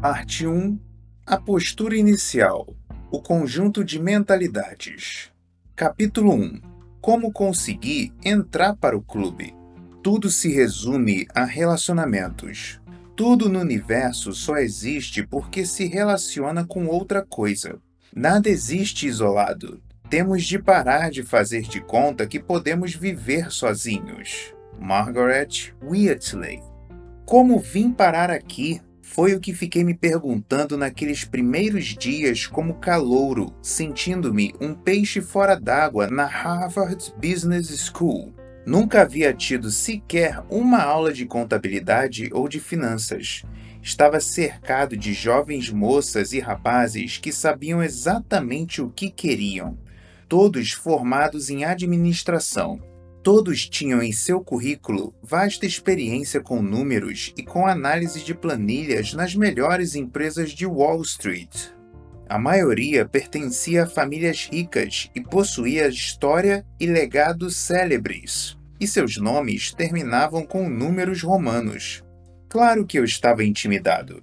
Parte 1 A postura inicial O conjunto de mentalidades. Capítulo 1 Como conseguir entrar para o clube. Tudo se resume a relacionamentos. Tudo no universo só existe porque se relaciona com outra coisa. Nada existe isolado. Temos de parar de fazer de conta que podemos viver sozinhos. Margaret Wheatley. Como vim parar aqui? Foi o que fiquei me perguntando naqueles primeiros dias como calouro, sentindo-me um peixe fora d'água na Harvard Business School. Nunca havia tido sequer uma aula de contabilidade ou de finanças. Estava cercado de jovens moças e rapazes que sabiam exatamente o que queriam, todos formados em administração. Todos tinham em seu currículo vasta experiência com números e com análise de planilhas nas melhores empresas de Wall Street. A maioria pertencia a famílias ricas e possuía história e legado célebres, e seus nomes terminavam com números romanos. Claro que eu estava intimidado.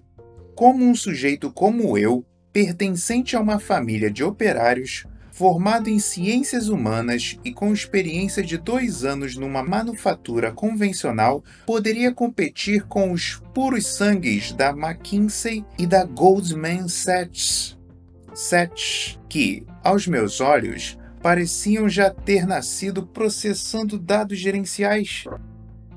Como um sujeito como eu, pertencente a uma família de operários, formado em ciências humanas e com experiência de dois anos numa manufatura convencional, poderia competir com os puros sangues da McKinsey e da Goldman Sachs. Sachs, que, aos meus olhos, pareciam já ter nascido processando dados gerenciais.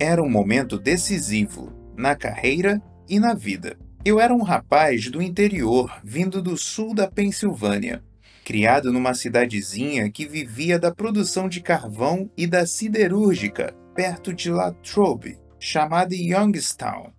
Era um momento decisivo na carreira e na vida. Eu era um rapaz do interior, vindo do sul da Pensilvânia criado numa cidadezinha que vivia da produção de carvão e da siderúrgica, perto de Latrobe, chamada Youngstown.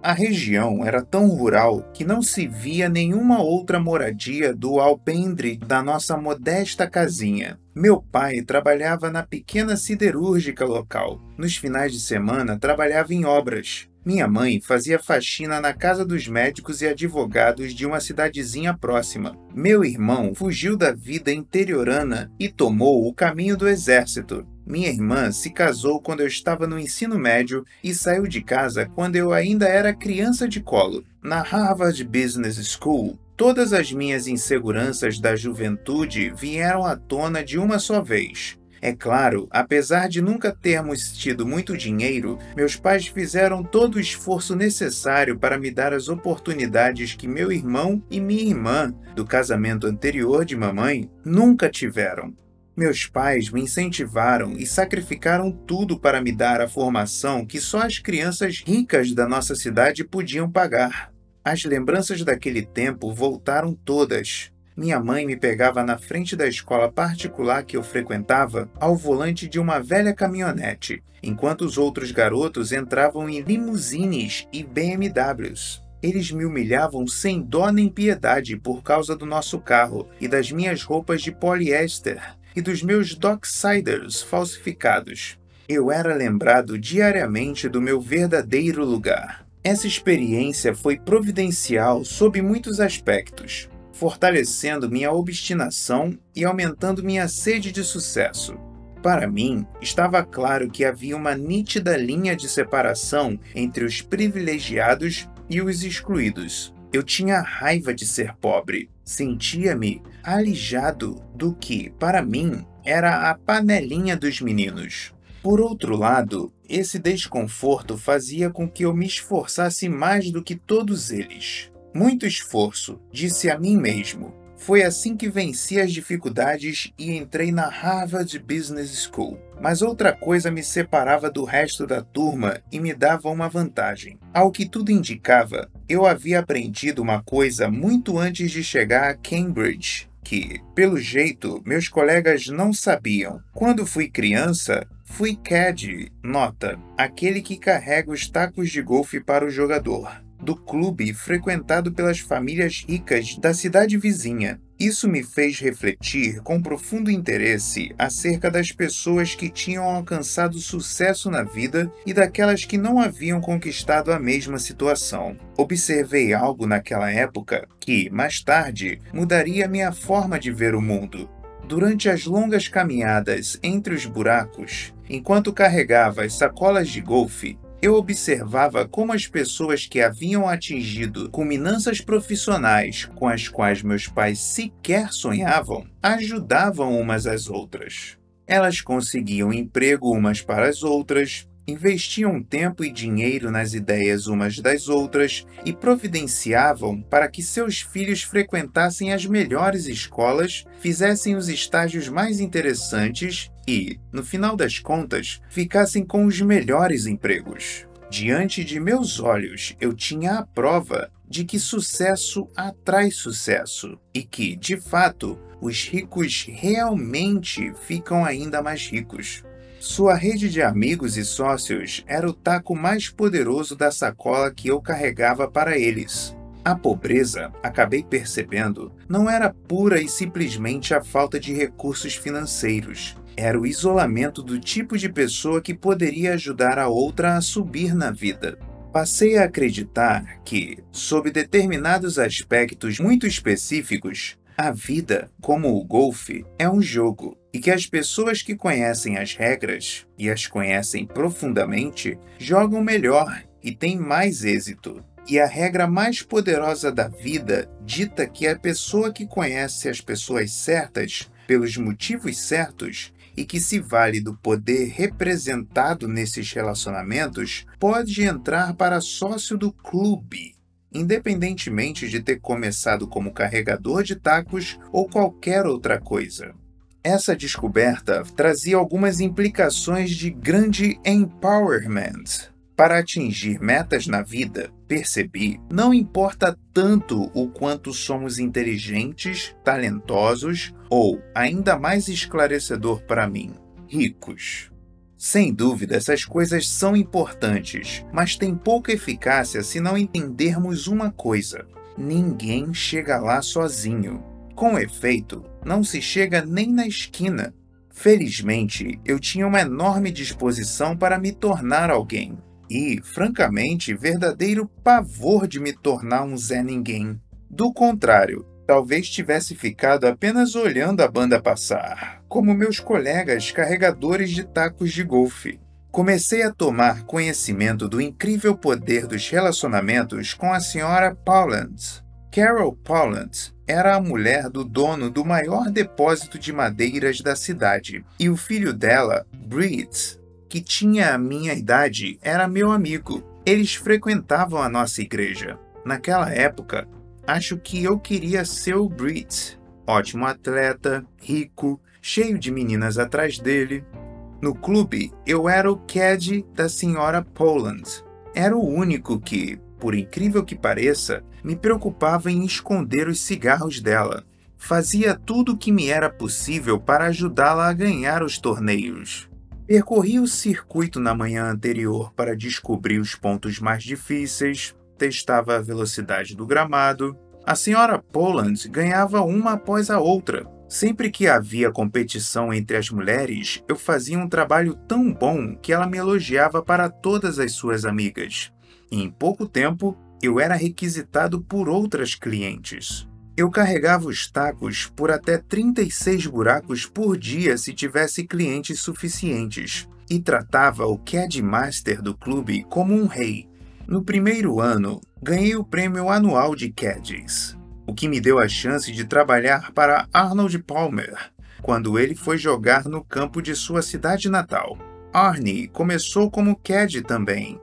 A região era tão rural que não se via nenhuma outra moradia do alpendre da nossa modesta casinha. Meu pai trabalhava na pequena siderúrgica local. Nos finais de semana trabalhava em obras. Minha mãe fazia faxina na casa dos médicos e advogados de uma cidadezinha próxima. Meu irmão fugiu da vida interiorana e tomou o caminho do exército. Minha irmã se casou quando eu estava no ensino médio e saiu de casa quando eu ainda era criança de colo. Na Harvard Business School, todas as minhas inseguranças da juventude vieram à tona de uma só vez. É claro, apesar de nunca termos tido muito dinheiro, meus pais fizeram todo o esforço necessário para me dar as oportunidades que meu irmão e minha irmã, do casamento anterior de mamãe, nunca tiveram. Meus pais me incentivaram e sacrificaram tudo para me dar a formação que só as crianças ricas da nossa cidade podiam pagar. As lembranças daquele tempo voltaram todas. Minha mãe me pegava na frente da escola particular que eu frequentava ao volante de uma velha caminhonete, enquanto os outros garotos entravam em limusines e BMWs. Eles me humilhavam sem dó nem piedade por causa do nosso carro e das minhas roupas de poliéster e dos meus Docksiders falsificados. Eu era lembrado diariamente do meu verdadeiro lugar. Essa experiência foi providencial sob muitos aspectos fortalecendo minha obstinação e aumentando minha sede de sucesso. Para mim, estava claro que havia uma nítida linha de separação entre os privilegiados e os excluídos. Eu tinha raiva de ser pobre, sentia-me alijado do que, para mim, era a panelinha dos meninos. Por outro lado, esse desconforto fazia com que eu me esforçasse mais do que todos eles. Muito esforço, disse a mim mesmo. Foi assim que venci as dificuldades e entrei na Harvard Business School. Mas outra coisa me separava do resto da turma e me dava uma vantagem. Ao que tudo indicava, eu havia aprendido uma coisa muito antes de chegar a Cambridge, que, pelo jeito, meus colegas não sabiam. Quando fui criança, fui caddy, nota, aquele que carrega os tacos de golfe para o jogador do clube frequentado pelas famílias ricas da cidade vizinha. Isso me fez refletir com profundo interesse acerca das pessoas que tinham alcançado sucesso na vida e daquelas que não haviam conquistado a mesma situação. Observei algo naquela época que, mais tarde, mudaria minha forma de ver o mundo. Durante as longas caminhadas entre os buracos, enquanto carregava as sacolas de golfe, eu observava como as pessoas que haviam atingido culminâncias profissionais com as quais meus pais sequer sonhavam ajudavam umas às outras. Elas conseguiam emprego umas para as outras, investiam tempo e dinheiro nas ideias umas das outras e providenciavam para que seus filhos frequentassem as melhores escolas, fizessem os estágios mais interessantes e, no final das contas, ficassem com os melhores empregos. Diante de meus olhos, eu tinha a prova de que sucesso atrai sucesso e que, de fato, os ricos realmente ficam ainda mais ricos. Sua rede de amigos e sócios era o taco mais poderoso da sacola que eu carregava para eles. A pobreza, acabei percebendo, não era pura e simplesmente a falta de recursos financeiros. Era o isolamento do tipo de pessoa que poderia ajudar a outra a subir na vida. Passei a acreditar que, sob determinados aspectos muito específicos, a vida, como o golfe, é um jogo e que as pessoas que conhecem as regras e as conhecem profundamente jogam melhor e têm mais êxito. E a regra mais poderosa da vida dita que a pessoa que conhece as pessoas certas pelos motivos certos e que se vale do poder representado nesses relacionamentos pode entrar para sócio do clube independentemente de ter começado como carregador de tacos ou qualquer outra coisa. Essa descoberta trazia algumas implicações de grande empowerment. Para atingir metas na vida, percebi, não importa tanto o quanto somos inteligentes, talentosos ou, ainda mais esclarecedor para mim, ricos. Sem dúvida, essas coisas são importantes, mas têm pouca eficácia se não entendermos uma coisa: ninguém chega lá sozinho. Com efeito, não se chega nem na esquina. Felizmente, eu tinha uma enorme disposição para me tornar alguém. E, francamente, verdadeiro pavor de me tornar um Zé Ninguém. Do contrário, talvez tivesse ficado apenas olhando a banda passar, como meus colegas carregadores de tacos de golfe. Comecei a tomar conhecimento do incrível poder dos relacionamentos com a senhora Pauland. Carol Pauland era a mulher do dono do maior depósito de madeiras da cidade, e o filho dela, Britt, que tinha a minha idade, era meu amigo. Eles frequentavam a nossa igreja. Naquela época, acho que eu queria ser o Brit. Ótimo atleta, rico, cheio de meninas atrás dele. No clube, eu era o caddy da senhora Poland. Era o único que, por incrível que pareça, me preocupava em esconder os cigarros dela. Fazia tudo o que me era possível para ajudá-la a ganhar os torneios. Percorri o circuito na manhã anterior para descobrir os pontos mais difíceis, testava a velocidade do gramado. A senhora Poland ganhava uma após a outra. Sempre que havia competição entre as mulheres, eu fazia um trabalho tão bom que ela me elogiava para todas as suas amigas. Em pouco tempo, eu era requisitado por outras clientes. Eu carregava os tacos por até 36 buracos por dia se tivesse clientes suficientes, e tratava o CAD Master do clube como um rei. No primeiro ano, ganhei o prêmio anual de Caddies, o que me deu a chance de trabalhar para Arnold Palmer quando ele foi jogar no campo de sua cidade natal. Arnie começou como caddy também,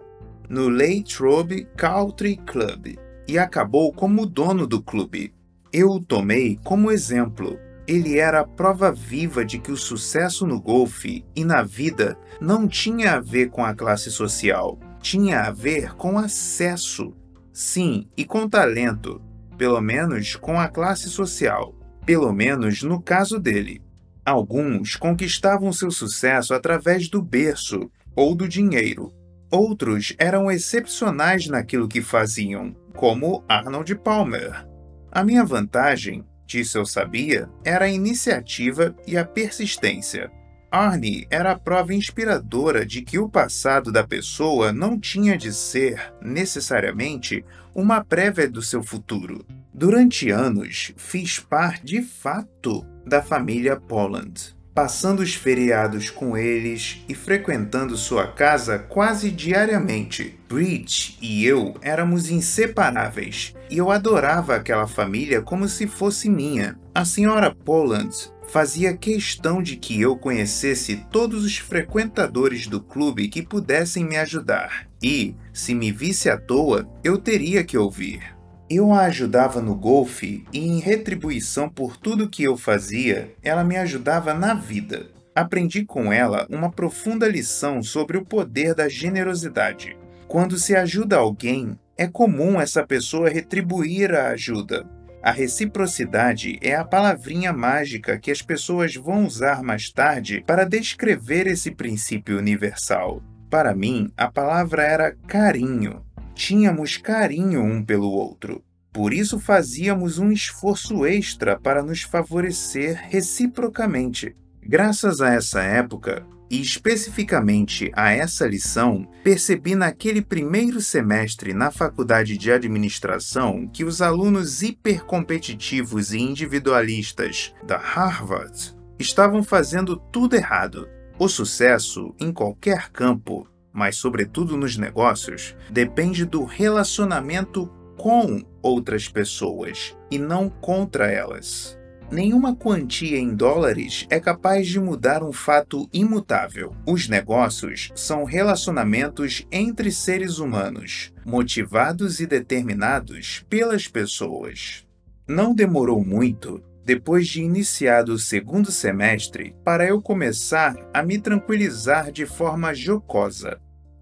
no Latrobe Country Club, e acabou como dono do clube. Eu o tomei como exemplo. Ele era a prova viva de que o sucesso no golfe e na vida não tinha a ver com a classe social, tinha a ver com acesso. Sim, e com talento, pelo menos com a classe social, pelo menos no caso dele. Alguns conquistavam seu sucesso através do berço ou do dinheiro. Outros eram excepcionais naquilo que faziam, como Arnold Palmer. A minha vantagem, disso eu sabia, era a iniciativa e a persistência. Arnie era a prova inspiradora de que o passado da pessoa não tinha de ser, necessariamente, uma prévia do seu futuro. Durante anos, fiz parte de fato da família Poland. Passando os feriados com eles e frequentando sua casa quase diariamente. Bridge e eu éramos inseparáveis e eu adorava aquela família como se fosse minha. A senhora Poland fazia questão de que eu conhecesse todos os frequentadores do clube que pudessem me ajudar. E, se me visse à toa, eu teria que ouvir. Eu a ajudava no golfe e, em retribuição por tudo que eu fazia, ela me ajudava na vida. Aprendi com ela uma profunda lição sobre o poder da generosidade. Quando se ajuda alguém, é comum essa pessoa retribuir a ajuda. A reciprocidade é a palavrinha mágica que as pessoas vão usar mais tarde para descrever esse princípio universal. Para mim, a palavra era carinho tínhamos carinho um pelo outro. Por isso fazíamos um esforço extra para nos favorecer reciprocamente. Graças a essa época, e especificamente a essa lição, percebi naquele primeiro semestre na faculdade de administração que os alunos hipercompetitivos e individualistas da Harvard estavam fazendo tudo errado. O sucesso, em qualquer campo, mas sobretudo nos negócios, depende do relacionamento com outras pessoas e não contra elas. Nenhuma quantia em dólares é capaz de mudar um fato imutável. Os negócios são relacionamentos entre seres humanos, motivados e determinados pelas pessoas. Não demorou muito depois de iniciado o segundo semestre, para eu começar a me tranquilizar de forma jocosa.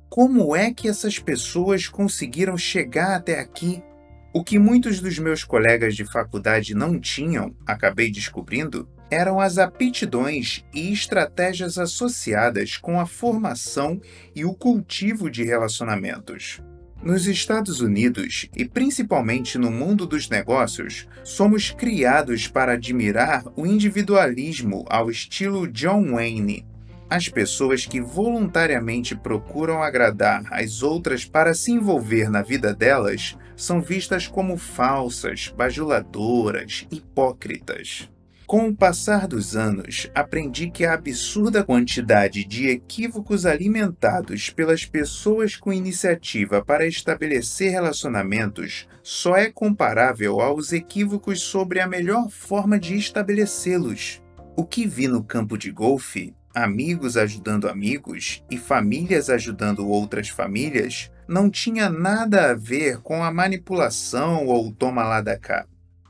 Como é que essas pessoas conseguiram chegar até aqui? O que muitos dos meus colegas de faculdade não tinham, acabei descobrindo, eram as aptidões e estratégias associadas com a formação e o cultivo de relacionamentos. Nos Estados Unidos, e principalmente no mundo dos negócios, somos criados para admirar o individualismo ao estilo John Wayne. As pessoas que voluntariamente procuram agradar as outras para se envolver na vida delas são vistas como falsas, bajuladoras, hipócritas. Com o passar dos anos, aprendi que a absurda quantidade de equívocos alimentados pelas pessoas com iniciativa para estabelecer relacionamentos só é comparável aos equívocos sobre a melhor forma de estabelecê-los. O que vi no campo de golfe, amigos ajudando amigos e famílias ajudando outras famílias, não tinha nada a ver com a manipulação ou toma lá da cá.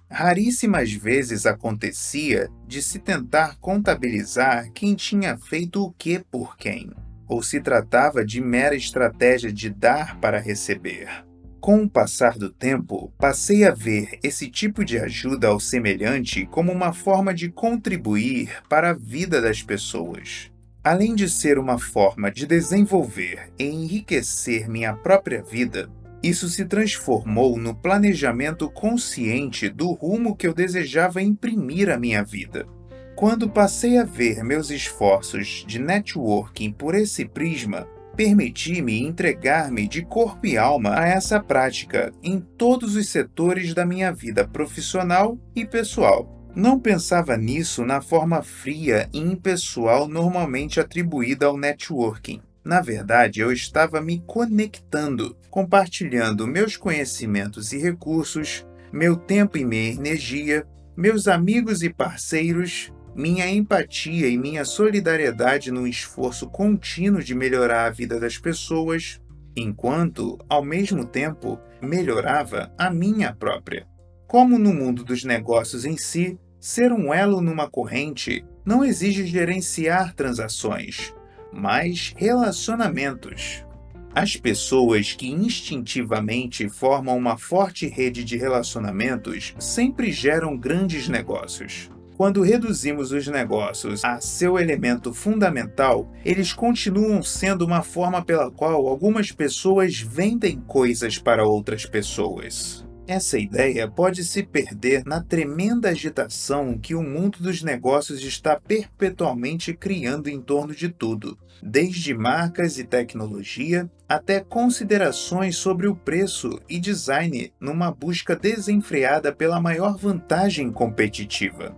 Raríssimas vezes acontecia de se tentar contabilizar quem tinha feito o que por quem, ou se tratava de mera estratégia de dar para receber. Com o passar do tempo, passei a ver esse tipo de ajuda ao semelhante como uma forma de contribuir para a vida das pessoas. Além de ser uma forma de desenvolver e enriquecer minha própria vida, isso se transformou no planejamento consciente do rumo que eu desejava imprimir à minha vida. Quando passei a ver meus esforços de networking por esse prisma, permiti-me entregar-me de corpo e alma a essa prática em todos os setores da minha vida profissional e pessoal. Não pensava nisso na forma fria e impessoal normalmente atribuída ao networking. Na verdade, eu estava me conectando, compartilhando meus conhecimentos e recursos, meu tempo e minha energia, meus amigos e parceiros, minha empatia e minha solidariedade no esforço contínuo de melhorar a vida das pessoas, enquanto, ao mesmo tempo, melhorava a minha própria. Como no mundo dos negócios em si, ser um elo numa corrente não exige gerenciar transações, mas relacionamentos. As pessoas que instintivamente formam uma forte rede de relacionamentos sempre geram grandes negócios. Quando reduzimos os negócios a seu elemento fundamental, eles continuam sendo uma forma pela qual algumas pessoas vendem coisas para outras pessoas. Essa ideia pode se perder na tremenda agitação que o mundo dos negócios está perpetualmente criando em torno de tudo, desde marcas e tecnologia até considerações sobre o preço e design numa busca desenfreada pela maior vantagem competitiva.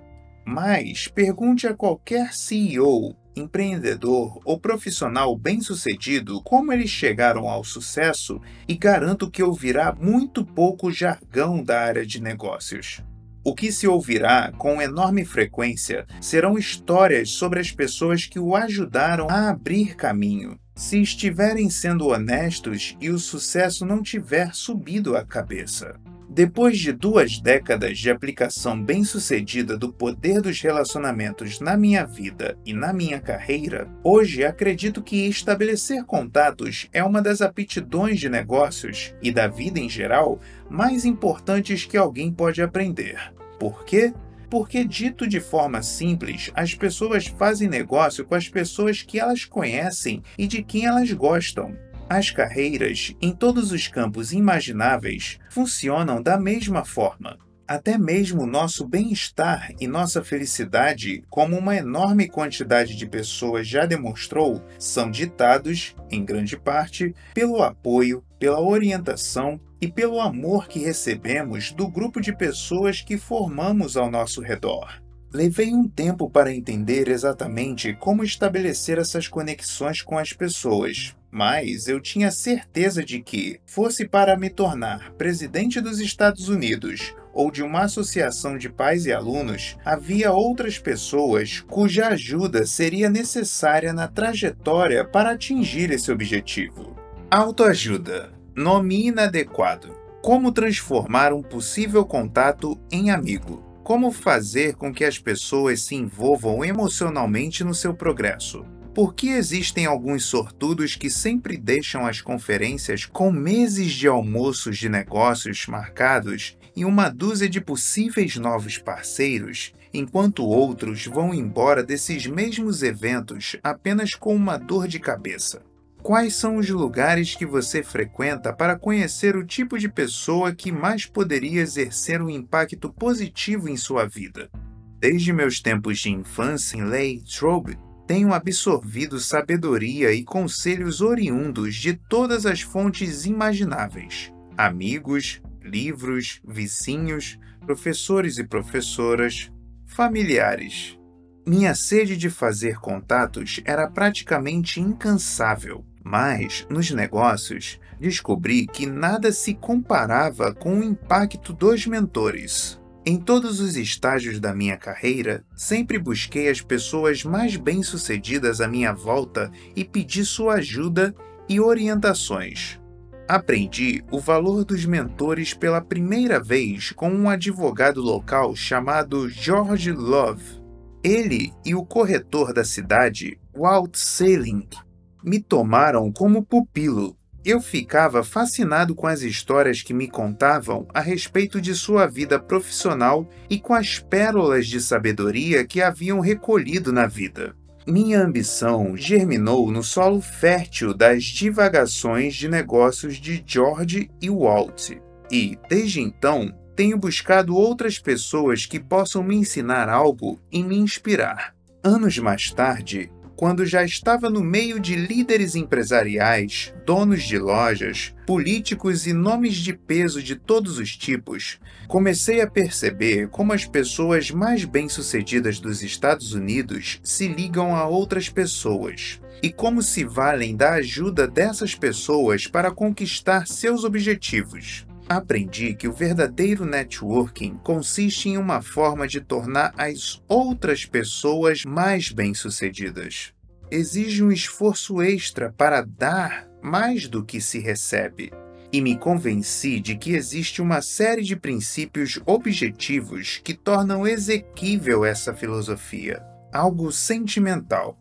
mas pergunte a qualquer CEO, empreendedor ou profissional bem-sucedido como eles chegaram ao sucesso e garanto que ouvirá muito pouco jargão da área de negócios. O que se ouvirá com enorme frequência serão histórias sobre as pessoas que o ajudaram a abrir caminho, se estiverem sendo honestos e o sucesso não tiver subido a cabeça. Depois de duas décadas de aplicação bem-sucedida do poder dos relacionamentos na minha vida e na minha carreira, hoje acredito que estabelecer contatos é uma das aptidões de negócios e da vida em geral mais importantes que alguém pode aprender. Por quê? Porque, dito de forma simples, as pessoas fazem negócio com as pessoas que elas conhecem e de quem elas gostam. As carreiras, em todos os campos imagináveis, funcionam da mesma forma. Até mesmo nosso bem-estar e nossa felicidade, como uma enorme quantidade de pessoas já demonstrou, são ditados, em grande parte, pelo apoio, pela orientação e pelo amor que recebemos do grupo de pessoas que formamos ao nosso redor. Levei um tempo para entender exatamente como estabelecer essas conexões com as pessoas, mas eu tinha certeza de que, fosse para me tornar presidente dos Estados Unidos ou de uma associação de pais e alunos, havia outras pessoas cuja ajuda seria necessária na trajetória para atingir esse objetivo. Autoajuda nome inadequado. Como transformar um possível contato em amigo? Como fazer com que as pessoas se envolvam emocionalmente no seu progresso? Por que existem alguns sortudos que sempre deixam as conferências com meses de almoços de negócios marcados e uma dúzia de possíveis novos parceiros, enquanto outros vão embora desses mesmos eventos apenas com uma dor de cabeça? Quais são os lugares que você frequenta para conhecer o tipo de pessoa que mais poderia exercer um impacto positivo em sua vida? Desde meus tempos de infância em Latrobe, tenho absorvido sabedoria e conselhos oriundos de todas as fontes imagináveis: amigos, livros, vizinhos, professores e professoras, familiares. Minha sede de fazer contatos era praticamente incansável. Mas, nos negócios, descobri que nada se comparava com o impacto dos mentores. Em todos os estágios da minha carreira, sempre busquei as pessoas mais bem-sucedidas à minha volta e pedi sua ajuda e orientações. Aprendi o valor dos mentores pela primeira vez com um advogado local chamado George Love. Ele e o corretor da cidade, Walt Sailing, me tomaram como pupilo. Eu ficava fascinado com as histórias que me contavam a respeito de sua vida profissional e com as pérolas de sabedoria que haviam recolhido na vida. Minha ambição germinou no solo fértil das divagações de negócios de George e Walt, e, desde então, tenho buscado outras pessoas que possam me ensinar algo e me inspirar. Anos mais tarde, quando já estava no meio de líderes empresariais, donos de lojas, políticos e nomes de peso de todos os tipos, comecei a perceber como as pessoas mais bem-sucedidas dos Estados Unidos se ligam a outras pessoas e como se valem da ajuda dessas pessoas para conquistar seus objetivos aprendi que o verdadeiro networking consiste em uma forma de tornar as outras pessoas mais bem-sucedidas. Exige um esforço extra para dar mais do que se recebe. E me convenci de que existe uma série de princípios objetivos que tornam exequível essa filosofia, algo sentimental.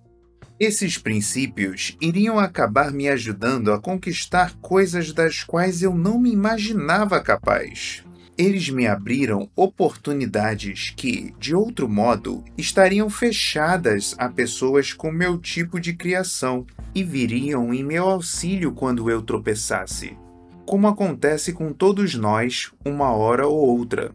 Esses princípios iriam acabar me ajudando a conquistar coisas das quais eu não me imaginava capaz. Eles me abriram oportunidades que, de outro modo, estariam fechadas a pessoas com meu tipo de criação e viriam em meu auxílio quando eu tropeçasse. Como acontece com todos nós, uma hora ou outra.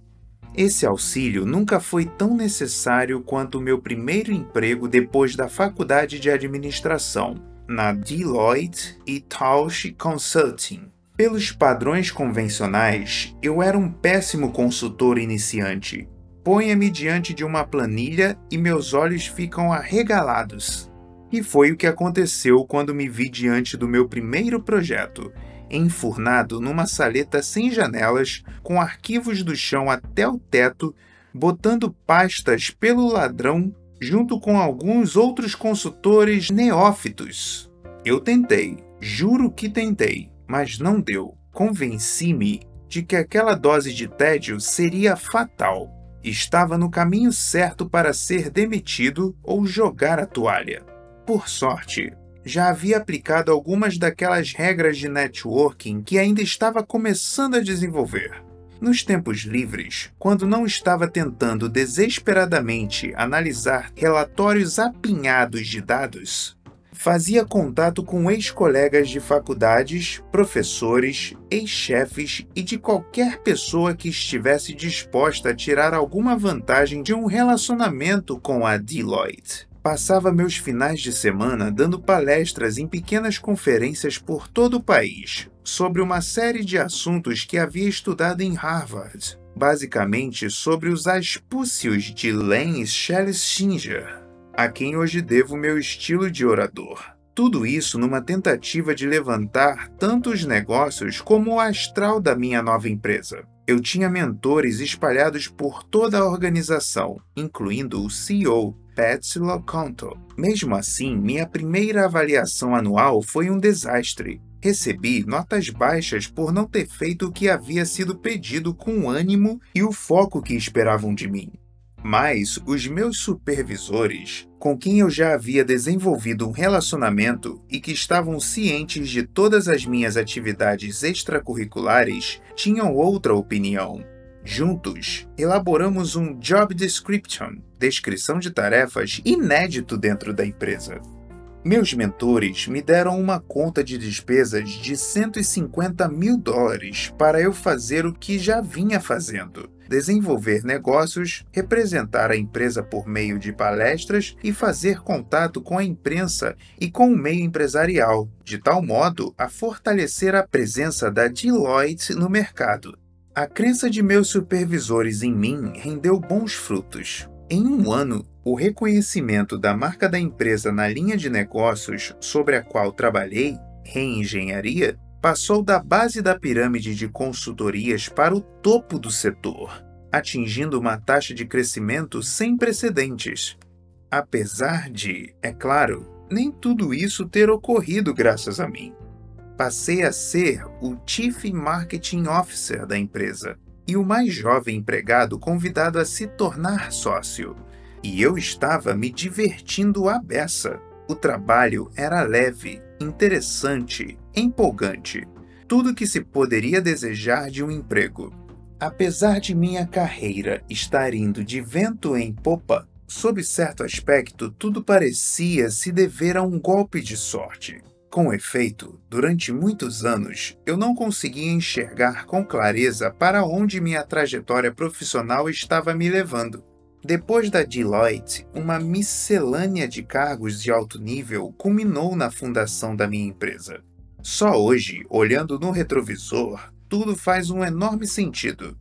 Esse auxílio nunca foi tão necessário quanto o meu primeiro emprego depois da faculdade de administração, na Deloitte e Touche Consulting. Pelos padrões convencionais, eu era um péssimo consultor iniciante. Ponha-me diante de uma planilha e meus olhos ficam arregalados. E foi o que aconteceu quando me vi diante do meu primeiro projeto, enfurnado numa saleta sem janelas, com arquivos do chão até o teto, botando pastas pelo ladrão junto com alguns outros consultores neófitos. Eu tentei, juro que tentei, mas não deu. Convenci-me de que aquela dose de tédio seria fatal. Estava no caminho certo para ser demitido ou jogar a toalha. Por sorte, já havia aplicado algumas daquelas regras de networking que ainda estava começando a desenvolver. Nos tempos livres, quando não estava tentando desesperadamente analisar relatórios apinhados de dados, fazia contato com ex-colegas de faculdades, professores, ex-chefes e de qualquer pessoa que estivesse disposta a tirar alguma vantagem de um relacionamento com a Deloitte. Passava meus finais de semana dando palestras em pequenas conferências por todo o país sobre uma série de assuntos que havia estudado em Harvard, basicamente sobre os aspúcios de Lance Schlesinger, a quem hoje devo meu estilo de orador. Tudo isso numa tentativa de levantar tanto os negócios como o astral da minha nova empresa. Eu tinha mentores espalhados por toda a organização, incluindo o CEO, Patsy Loconto. Mesmo assim, minha primeira avaliação anual foi um desastre. Recebi notas baixas por não ter feito o que havia sido pedido com o ânimo e o foco que esperavam de mim. Mas os meus supervisores, com quem eu já havia desenvolvido um relacionamento e que estavam cientes de todas as minhas atividades extracurriculares, tinham outra opinião. Juntos, elaboramos um Job Description, descrição de tarefas inédito dentro da empresa. Meus mentores me deram uma conta de despesas de 150 mil dólares para eu fazer o que já vinha fazendo: desenvolver negócios, representar a empresa por meio de palestras e fazer contato com a imprensa e com o meio empresarial, de tal modo a fortalecer a presença da Deloitte no mercado. A crença de meus supervisores em mim rendeu bons frutos. Em um ano, o reconhecimento da marca da empresa na linha de negócios sobre a qual trabalhei, reengenharia, passou da base da pirâmide de consultorias para o topo do setor, atingindo uma taxa de crescimento sem precedentes. Apesar de, é claro, nem tudo isso ter ocorrido graças a mim passei a ser o Chief Marketing Officer da empresa e o mais jovem empregado convidado a se tornar sócio. E eu estava me divertindo à beça. O trabalho era leve, interessante, empolgante. Tudo que se poderia desejar de um emprego. Apesar de minha carreira estar indo de vento em popa, sob certo aspecto, tudo parecia se dever a um golpe de sorte. Com efeito, durante muitos anos eu não conseguia enxergar com clareza para onde minha trajetória profissional estava me levando. Depois da Deloitte, uma miscelânea de cargos de alto nível culminou na fundação da minha empresa. Só hoje, olhando no retrovisor, tudo faz um enorme sentido.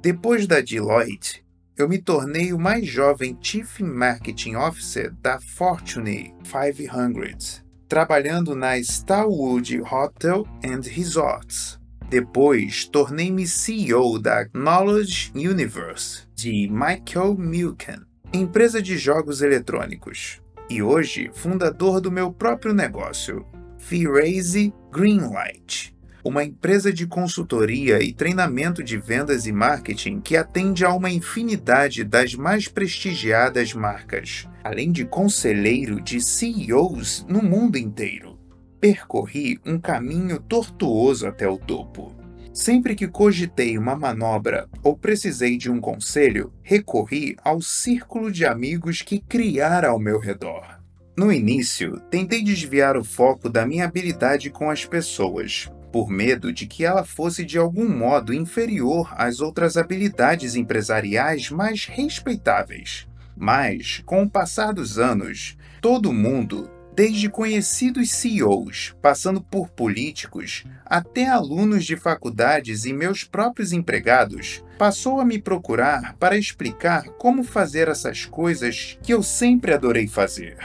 Depois da Deloitte, eu me tornei o mais jovem Chief Marketing Officer da Fortune 500 trabalhando na Starwood Hotel and Resorts. Depois, tornei-me CEO da Knowledge Universe, de Michael Milken, empresa de jogos eletrônicos. E hoje, fundador do meu próprio negócio, Firaze Greenlight, uma empresa de consultoria e treinamento de vendas e marketing que atende a uma infinidade das mais prestigiadas marcas, além de conselheiro de CEOs no mundo inteiro. Percorri um caminho tortuoso até o topo. Sempre que cogitei uma manobra ou precisei de um conselho, recorri ao círculo de amigos que criara ao meu redor. No início, tentei desviar o foco da minha habilidade com as pessoas, por medo de que ela fosse de algum modo inferior às outras habilidades empresariais mais respeitáveis. Mas, com o passar dos anos, todo mundo Desde conhecidos CEOs, passando por políticos, até alunos de faculdades e meus próprios empregados, passou a me procurar para explicar como fazer essas coisas que eu sempre adorei fazer.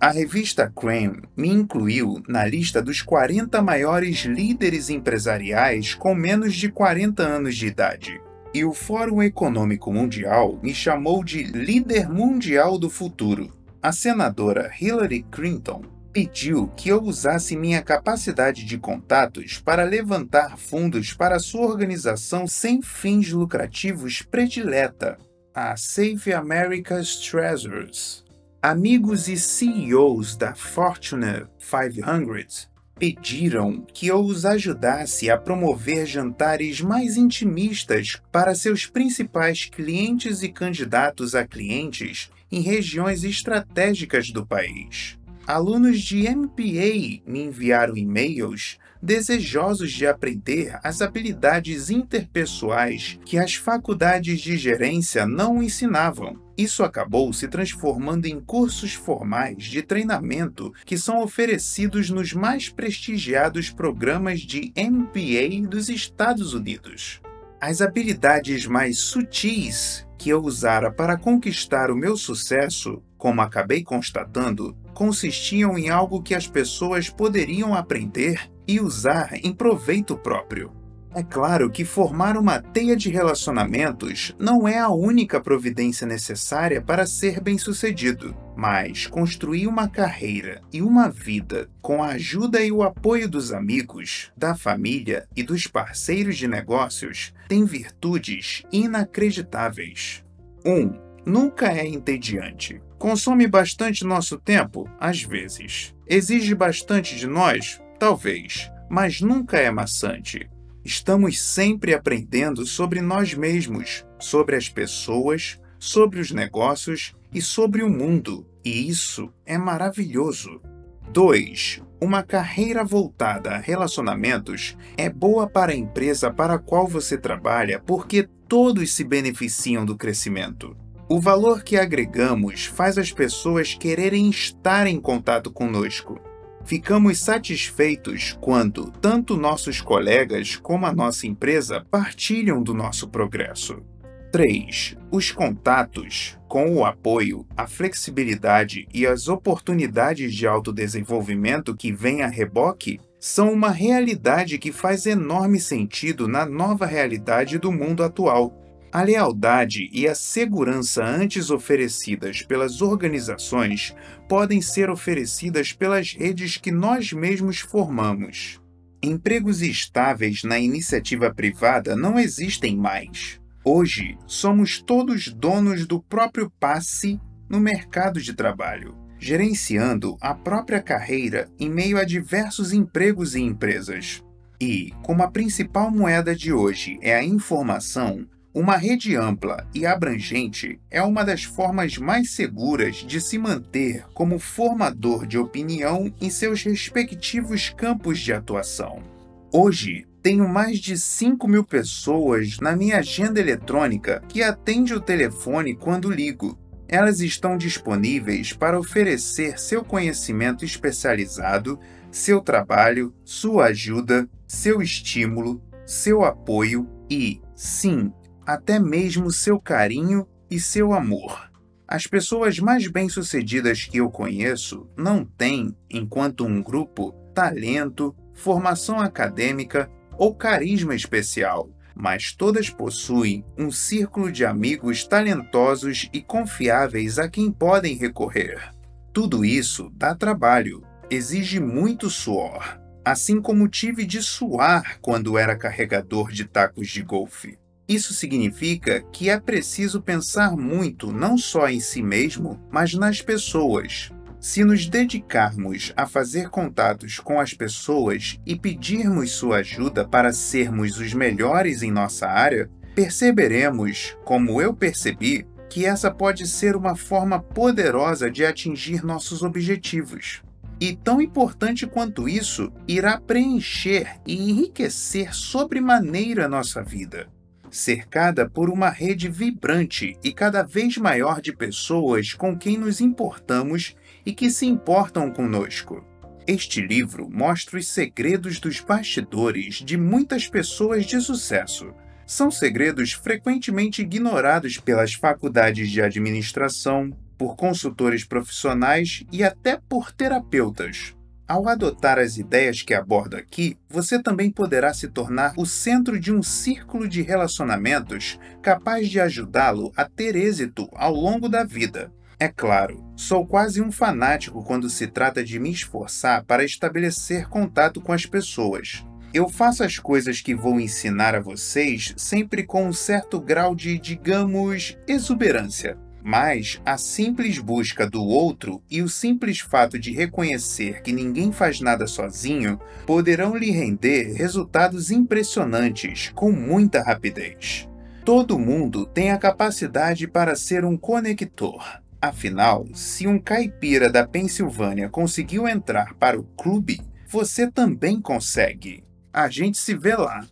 A revista Crane me incluiu na lista dos 40 maiores líderes empresariais com menos de 40 anos de idade. E o Fórum Econômico Mundial me chamou de líder mundial do futuro. A senadora Hillary Clinton pediu que eu usasse minha capacidade de contatos para levantar fundos para sua organização sem fins lucrativos predileta, a Save America's Treasures. Amigos e CEOs da Fortune 500 pediram que eu os ajudasse a promover jantares mais intimistas para seus principais clientes e candidatos a clientes em regiões estratégicas do país. Alunos de MBA me enviaram e-mails desejosos de aprender as habilidades interpessoais que as faculdades de gerência não ensinavam. Isso acabou se transformando em cursos formais de treinamento que são oferecidos nos mais prestigiados programas de MBA dos Estados Unidos. As habilidades mais sutis que eu usara para conquistar o meu sucesso, como acabei constatando, consistiam em algo que as pessoas poderiam aprender e usar em proveito próprio. É claro que formar uma teia de relacionamentos não é a única providência necessária para ser bem-sucedido, mas construir uma carreira e uma vida com a ajuda e o apoio dos amigos, da família e dos parceiros de negócios tem virtudes inacreditáveis. 1. Um, nunca é entediante. Consome bastante nosso tempo? Às vezes. Exige bastante de nós? Talvez. Mas nunca é maçante. Estamos sempre aprendendo sobre nós mesmos, sobre as pessoas, sobre os negócios e sobre o mundo. E isso é maravilhoso. 2. Uma carreira voltada a relacionamentos é boa para a empresa para a qual você trabalha porque todos se beneficiam do crescimento. O valor que agregamos faz as pessoas quererem estar em contato conosco. Ficamos satisfeitos quando tanto nossos colegas como a nossa empresa partilham do nosso progresso. 3. Os contatos, com o apoio, a flexibilidade e as oportunidades de autodesenvolvimento que vêm a reboque, são uma realidade que faz enorme sentido na nova realidade do mundo atual a lealdade e a segurança antes oferecidas pelas organizações podem ser oferecidas pelas redes que nós mesmos formamos. Empregos estáveis na iniciativa privada não existem mais. Hoje, somos todos donos do próprio passe no mercado de trabalho, gerenciando a própria carreira em meio a diversos empregos e empresas. E, como a principal moeda de hoje é a informação, uma rede ampla e abrangente é uma das formas mais seguras de se manter como formador de opinião em seus respectivos campos de atuação. Hoje, tenho mais de 5 mil pessoas na minha agenda eletrônica que atende o telefone quando ligo. Elas estão disponíveis para oferecer seu conhecimento especializado, seu trabalho, sua ajuda, seu estímulo, seu apoio e, sim, até mesmo seu carinho e seu amor. As pessoas mais bem-sucedidas que eu conheço não têm, enquanto um grupo, talento, formação acadêmica ou carisma especial, mas todas possuem um círculo de amigos talentosos e confiáveis a quem podem recorrer. Tudo isso dá trabalho, exige muito suor, assim como tive de suar quando era carregador de tacos de golfe. Isso significa que é preciso pensar muito não só em si mesmo, mas nas pessoas. Se nos dedicarmos a fazer contatos com as pessoas e pedirmos sua ajuda para sermos os melhores em nossa área, perceberemos, como eu percebi, que essa pode ser uma forma poderosa de atingir nossos objetivos. E tão importante quanto isso, irá preencher e enriquecer sobremaneira nossa vida cercada por uma rede vibrante e cada vez maior de pessoas com quem nos importamos e que se importam conosco. Este livro mostra os segredos dos bastidores de muitas pessoas de sucesso. São segredos frequentemente ignorados pelas faculdades de administração, por consultores profissionais e até por terapeutas. Ao adotar as ideias que abordo aqui, você também poderá se tornar o centro de um círculo de relacionamentos capaz de ajudá-lo a ter êxito ao longo da vida. É claro, sou quase um fanático quando se trata de me esforçar para estabelecer contato com as pessoas. Eu faço as coisas que vou ensinar a vocês sempre com um certo grau de, digamos, exuberância. Mas a simples busca do outro e o simples fato de reconhecer que ninguém faz nada sozinho poderão lhe render resultados impressionantes com muita rapidez. Todo mundo tem a capacidade para ser um conector. Afinal, se um caipira da Pensilvânia conseguiu entrar para o clube, você também consegue. A gente se vê lá.